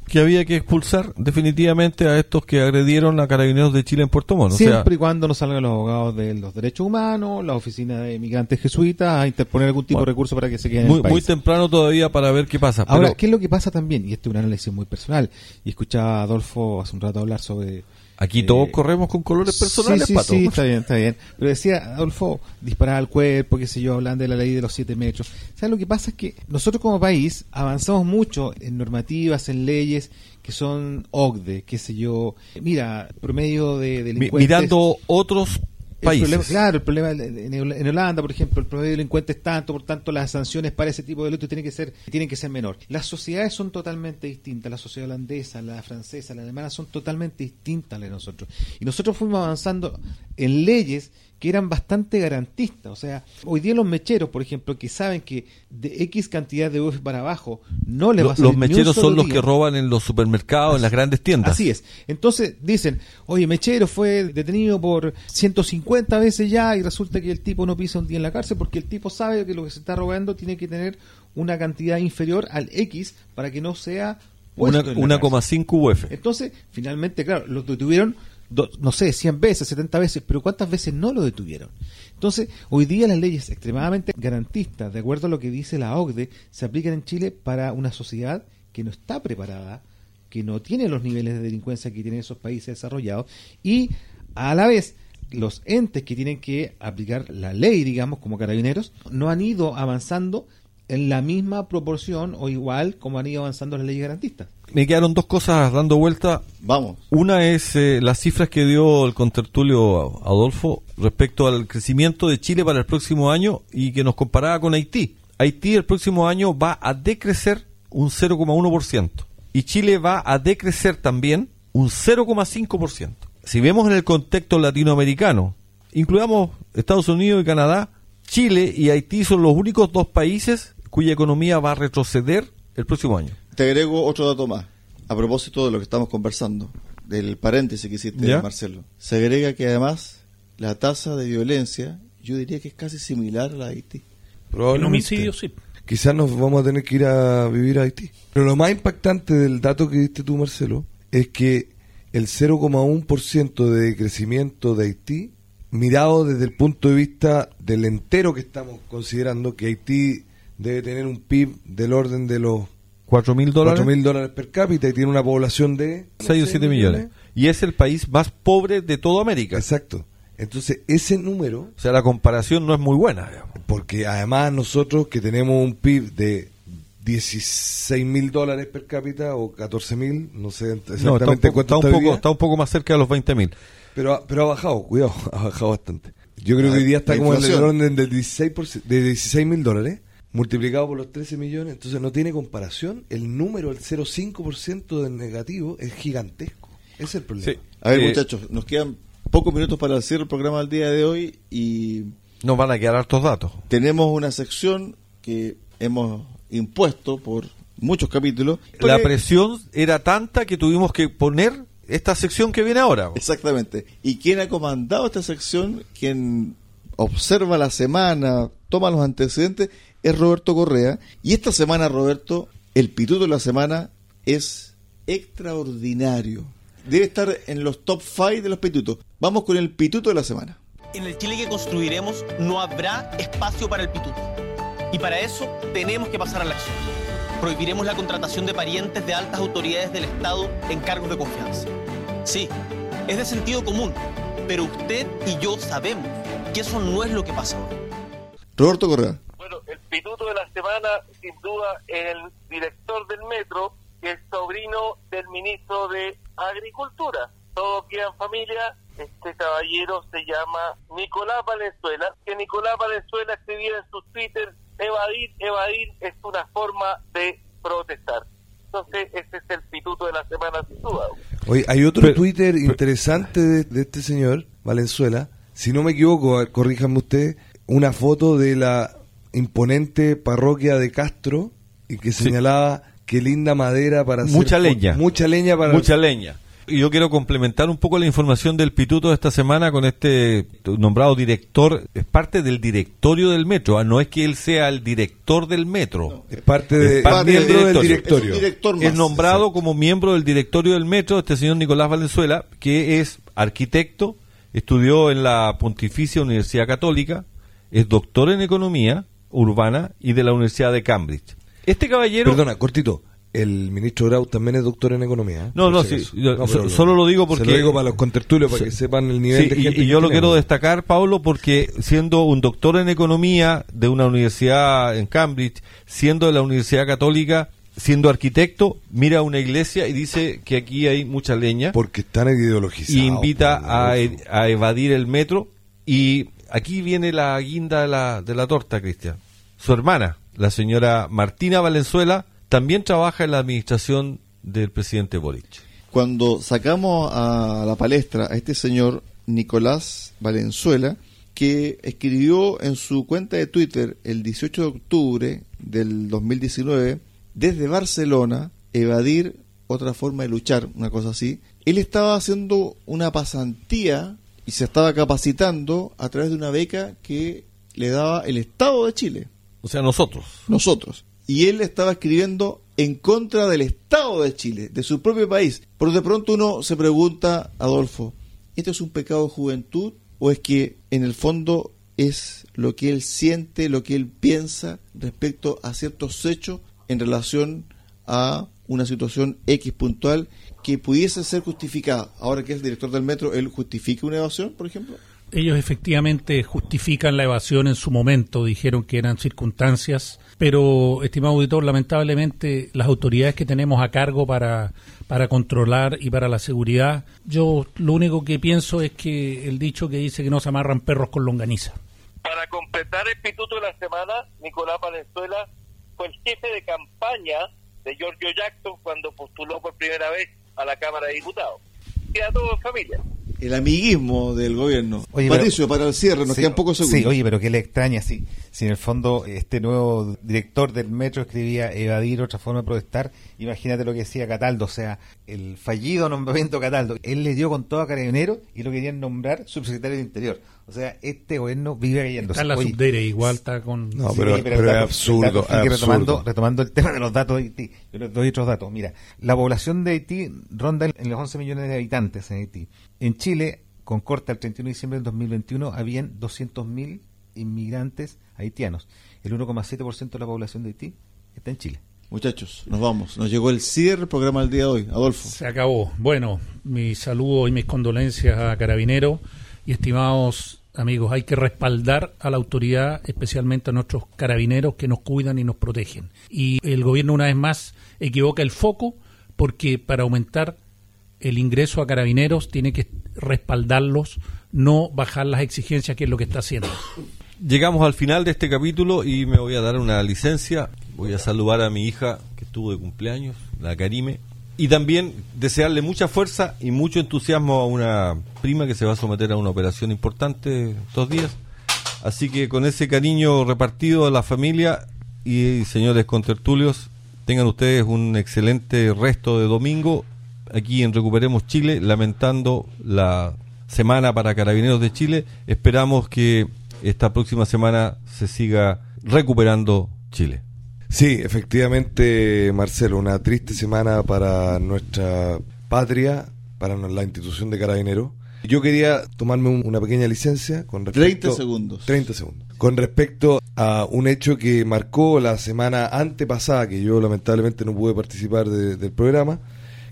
que había que expulsar definitivamente a estos que agredieron a carabineros de Chile en Puerto Montt. Siempre y cuando no salgan los abogados de los derechos humanos, la oficina de migrantes jesuitas, a interponer algún tipo de recurso para que se queden muy, en el país. Muy temprano todavía para ver qué pasa. Ahora, ¿qué es lo que pasa también? Y este es un análisis muy personal. Y escuchaba a Adolfo hace un rato hablar sobre Aquí todos corremos con colores personales, sí, sí, Pato. Sí, está bien, está bien. Pero decía, Adolfo, disparar al cuerpo, qué sé yo, hablan de la ley de los siete metros. ¿Sabes lo que pasa? Es que nosotros como país avanzamos mucho en normativas, en leyes que son OCDE, qué sé yo. Mira, promedio de delincuentes... Mirando otros países. Problema, claro, el problema en, Holanda, por ejemplo, el promedio de delincuentes es tanto, por tanto las sanciones para ese tipo de delitos tienen que ser tienen que ser menor. Las sociedades son totalmente distintas, la sociedad holandesa, la francesa, la alemana son totalmente distintas a las de nosotros. Y nosotros fuimos avanzando en leyes que eran bastante garantistas. O sea, hoy día los mecheros, por ejemplo, que saben que de X cantidad de UF para abajo no les va a salir Los mecheros son los día. que roban en los supermercados, en las grandes tiendas. Así es. Entonces dicen, oye, Mechero fue detenido por 150 veces ya y resulta que el tipo no pisa un día en la cárcel porque el tipo sabe que lo que se está robando tiene que tener una cantidad inferior al X para que no sea... Una, puesto en la cárcel. 1,5 UF. Entonces, finalmente, claro, los detuvieron, no sé, 100 veces, 70 veces, pero ¿cuántas veces no lo detuvieron? Entonces, hoy día las leyes extremadamente garantistas, de acuerdo a lo que dice la OCDE, se aplican en Chile para una sociedad que no está preparada, que no tiene los niveles de delincuencia que tienen esos países desarrollados, y a la vez los entes que tienen que aplicar la ley, digamos, como carabineros, no han ido avanzando en la misma proporción o igual como han ido avanzando las leyes garantistas. Me quedaron dos cosas dando vuelta. Vamos. Una es eh, las cifras que dio el contertulio Adolfo respecto al crecimiento de Chile para el próximo año y que nos comparaba con Haití. Haití el próximo año va a decrecer un 0,1% y Chile va a decrecer también un 0,5%. Si vemos en el contexto latinoamericano, incluyamos Estados Unidos y Canadá, Chile y Haití son los únicos dos países cuya economía va a retroceder el próximo año. Te agrego otro dato más. A propósito de lo que estamos conversando, del paréntesis que hiciste, ¿Ya? Marcelo. Se agrega que además la tasa de violencia, yo diría que es casi similar a la de Haití. En Probablemente. homicidio, sí. Quizás nos vamos a tener que ir a vivir a Haití. Pero lo más impactante del dato que diste tú, Marcelo, es que el 0,1% de crecimiento de Haití, mirado desde el punto de vista del entero que estamos considerando, que Haití debe tener un PIB del orden de los ¿Cuatro mil dólares? 4 mil dólares per cápita y tiene una población de 6 o 7 millones. Y es el país más pobre de toda América. Exacto. Entonces, ese número, O sea, la comparación no es muy buena. digamos. porque además nosotros que tenemos un PIB de 16 mil dólares per cápita o 14 mil, no sé No, está, un exactamente poco, cuánto está poco, está un poco más cerca de los 20 mil. pero, ha- pero ha bajado, cuidado, [LAUGHS] ha bajado bastante. Yo creo Ah, que hoy día está como en el orden del 16 por ci- de 16 mil dólares multiplicado por los 13 millones, entonces no tiene comparación. El número, el 0,5% del negativo es gigantesco. Ese es el problema. A ver, Eh, muchachos, nos quedan pocos minutos para el cierre del programa del día de hoy y Nos van a quedar hartos datos. tenemos una sección que hemos impuesto por muchos capítulos. La presión era tanta que tuvimos que poner esta sección que viene ahora. Exactamente. ¿Y quién ha comandado esta sección? Quien observa la semana, toma los antecedentes, es Roberto Correa. Y esta semana, Roberto, el pituto de la semana es extraordinario. Debe estar en los top 5 de los pitutos. Vamos con el pituto de la semana. En el Chile que construiremos no habrá espacio para el pituto. Y para eso tenemos que pasar a la acción. Prohibiremos la contratación de parientes de altas autoridades del Estado en cargos de confianza. Sí, es de sentido común, pero usted y yo sabemos que eso no es lo que pasa hoy. Roberto Correa. Pituto de la semana, sin duda, es el director del metro, que es sobrino del ministro de Agricultura. Todos quedan familia. Este caballero se llama Nicolás Valenzuela, que Nicolás Valenzuela escribía en su Twitter, evadir, evadir es una forma de protestar. Entonces, ese es el pituto de la semana, sin duda. Oye, hay otro Pero- Twitter interesante de, de este señor, Valenzuela. Si no me equivoco, corríjame usted, una foto de la imponente parroquia de Castro y que Sí. señalaba qué linda madera para hacer Mucha leña. Mucha leña para Mucha leña. Y yo quiero complementar un poco la información del Pituto de esta semana con este nombrado director. Es parte del directorio del metro. ¿ah? No es que él sea el director del metro. Es parte, de, Es parte miembro del del directorio. directorio. Es un director más. Es nombrado como miembro del directorio del metro este señor Nicolás Valenzuela, que es arquitecto, estudió en la Pontificia Universidad Católica, es doctor en economía urbana y de la Universidad de Cambridge. Este caballero... Perdona, cortito. El ministro Grau también es doctor en economía. ¿eh? No, no, sí, so- solo lo digo porque- Se lo digo para los contertulios, para que sepan el nivel Sí, de gente y, yo lo tenemos. quiero destacar, Pablo, porque siendo un doctor en economía de una universidad en Cambridge, siendo de la Universidad Católica, siendo arquitecto, mira una iglesia y dice que aquí hay mucha leña Porque están ideologizados. y invita a, e- a evadir el metro. Y aquí viene la guinda de la, de la torta, Cristian. Su hermana, la señora Martina Valenzuela, también trabaja en la administración del presidente Boric. Cuando sacamos a la palestra a este señor Nicolás Valenzuela, que escribió en su cuenta de Twitter el 18 de octubre del 2019, desde Barcelona, evadir otra forma de luchar, una cosa así, él estaba haciendo una pasantía y se estaba capacitando a través de una beca que le daba el Estado de Chile O sea, nosotros. nosotros. Y él estaba escribiendo en contra del Estado de Chile, de su propio país. Pero de pronto uno se pregunta, Adolfo, ¿esto es un pecado de juventud o es que en el fondo es lo que él siente, lo que él piensa respecto a ciertos hechos en relación a una situación X puntual que pudiese ser justificada? Ahora que es director del metro, ¿él justifica una evasión, por ejemplo? Ellos efectivamente justifican la evasión en su momento, dijeron que eran circunstancias, pero, estimado auditor, lamentablemente las autoridades que tenemos a cargo para, para controlar y para la seguridad, yo lo único que pienso es que el dicho que dice que no se amarran perros con longaniza. Para completar el pituto de la semana, Nicolás Valenzuela fue el jefe de campaña de Giorgio Jackson cuando postuló por primera vez a la Cámara de Diputados. Queda todo en familia. El amiguismo del gobierno. Oye, Patricio, pero- para el cierre, nos Sí, quedan pocos segundos. Sí, oye, pero qué le extraña, sí. Si en el fondo este nuevo director del metro escribía evadir otra forma de protestar, imagínate lo que decía Cataldo, o sea, el fallido nombramiento Cataldo. Él le dio con todo a Carabinero y lo querían nombrar subsecretario de Interior. O sea, este gobierno vive cayéndose. Está en la Oye, subdere, igual está con... No, Sí, pero, es absurdo. retomando, absurdo. retomando el [LAUGHS] tema de los datos de Haití, yo les doy otros datos. Mira, la población de Haití ronda en los 11 millones de habitantes en Haití. En Chile, con corte al 31 de diciembre del 2021, habían 200.000 inmigrantes haitianos. El 1,7% de la población de Haití está en Chile. Muchachos, nos vamos. Nos llegó el cierre del programa del día de hoy. Adolfo. Se acabó. Bueno, mi saludo y mis condolencias a Carabinero y estimados amigos, hay que respaldar a la autoridad, especialmente a nuestros carabineros que nos cuidan y nos protegen. Y el gobierno una vez más equivoca el foco porque para aumentar el ingreso a carabineros tiene que respaldarlos, no bajar las exigencias, que es lo que está haciendo. Llegamos al final de este capítulo y me voy a dar una licencia. Voy a saludar a mi hija que estuvo de cumpleaños, la Karime. Y también desearle mucha fuerza y mucho entusiasmo a una prima que se va a someter a una operación importante estos días. Así que con ese cariño repartido a la familia y señores contertulios, tengan ustedes un excelente resto de domingo aquí en Recuperemos Chile, lamentando la semana para Carabineros de Chile. Esperamos que esta próxima semana se siga recuperando Chile. Sí, efectivamente, Marcelo, una triste semana para nuestra patria, para la institución de Carabineros. Yo quería tomarme un- una pequeña licencia con respecto 30 segundos. 30 segundos. Con respecto a un hecho que marcó la semana antepasada, que yo lamentablemente no pude participar de- del programa,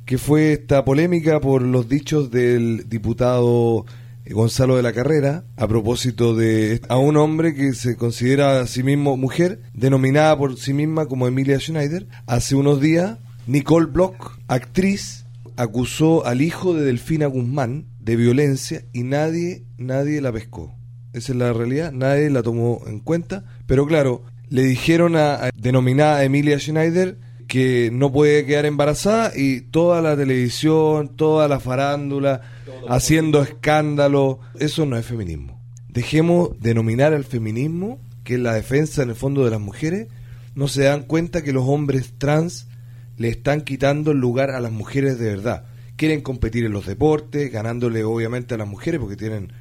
que fue esta polémica por los dichos del diputado Gonzalo de la Carrera a propósito de a un hombre que se considera a sí mismo mujer, denominada por sí misma como Emilia Schneider. Hace unos días, Nicole Bloch, actriz, acusó al hijo de Delfina Guzmán de violencia y nadie, nadie la pescó. Esa es la realidad, nadie la tomó en cuenta. Pero claro, le dijeron a, a denominada Emilia Schneider que no puede quedar embarazada y toda la televisión, toda la farándula, haciendo escándalo, eso no es feminismo. Dejemos denominar al feminismo, que es la defensa en el fondo de las mujeres, no se dan cuenta que los hombres trans le están quitando el lugar a las mujeres de verdad, quieren competir en los deportes, ganándole obviamente a las mujeres porque tienen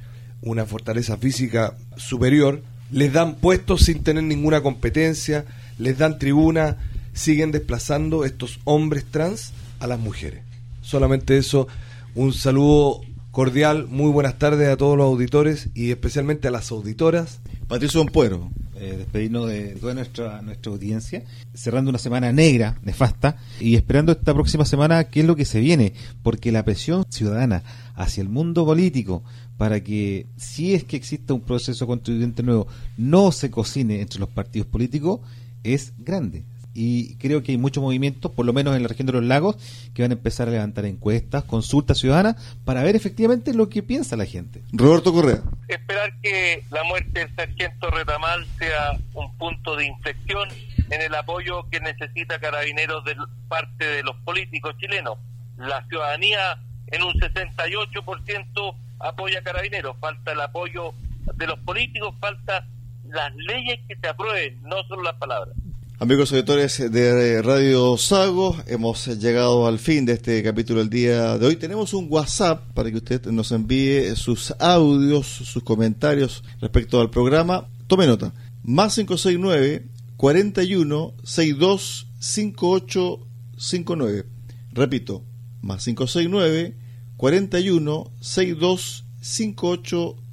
una fortaleza física superior, les dan puestos sin tener ninguna competencia, les dan tribuna, siguen desplazando estos hombres trans a las mujeres. Solamente eso, un saludo cordial, muy buenas tardes a todos los auditores y especialmente a las auditoras. Patricio Puero. Eh, despedirnos de toda nuestra, nuestra audiencia, cerrando una semana negra, nefasta, y esperando esta próxima semana qué es lo que se viene, porque la presión ciudadana hacia el mundo político para que, si es que exista un proceso constituyente nuevo, no se cocine entre los partidos políticos, es grande y creo que hay muchos movimientos, por lo menos en la región de los lagos, que van a empezar a levantar encuestas, consultas ciudadanas, para ver efectivamente lo que piensa la gente. Roberto Correa. Esperar que la muerte del sargento Retamal sea un punto de inflexión en el apoyo que necesita Carabineros de parte de los políticos chilenos. La ciudadanía en un 68% apoya a Carabineros, falta el apoyo de los políticos, falta las leyes que se aprueben, no solo las palabras. Amigos auditores de Radio Sago, hemos llegado al fin de este capítulo del día de hoy. Tenemos un WhatsApp para que usted nos envíe sus audios, sus comentarios respecto al programa. Tome nota. Más 569 41 62 5859. Repito, más 569 41 62 5859.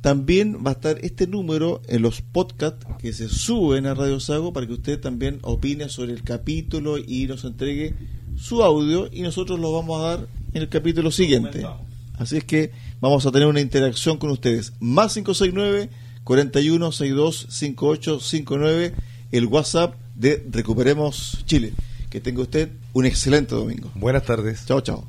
También va a estar este número en los podcasts que se suben a Radio Sago para que usted también opine sobre el capítulo y nos entregue su audio y nosotros lo vamos a dar en el capítulo siguiente. Así es que vamos a tener una interacción con ustedes. Más 569 4162 5859 el WhatsApp de Recuperemos Chile. Que tenga usted un excelente domingo. Buenas tardes. Chao, chao.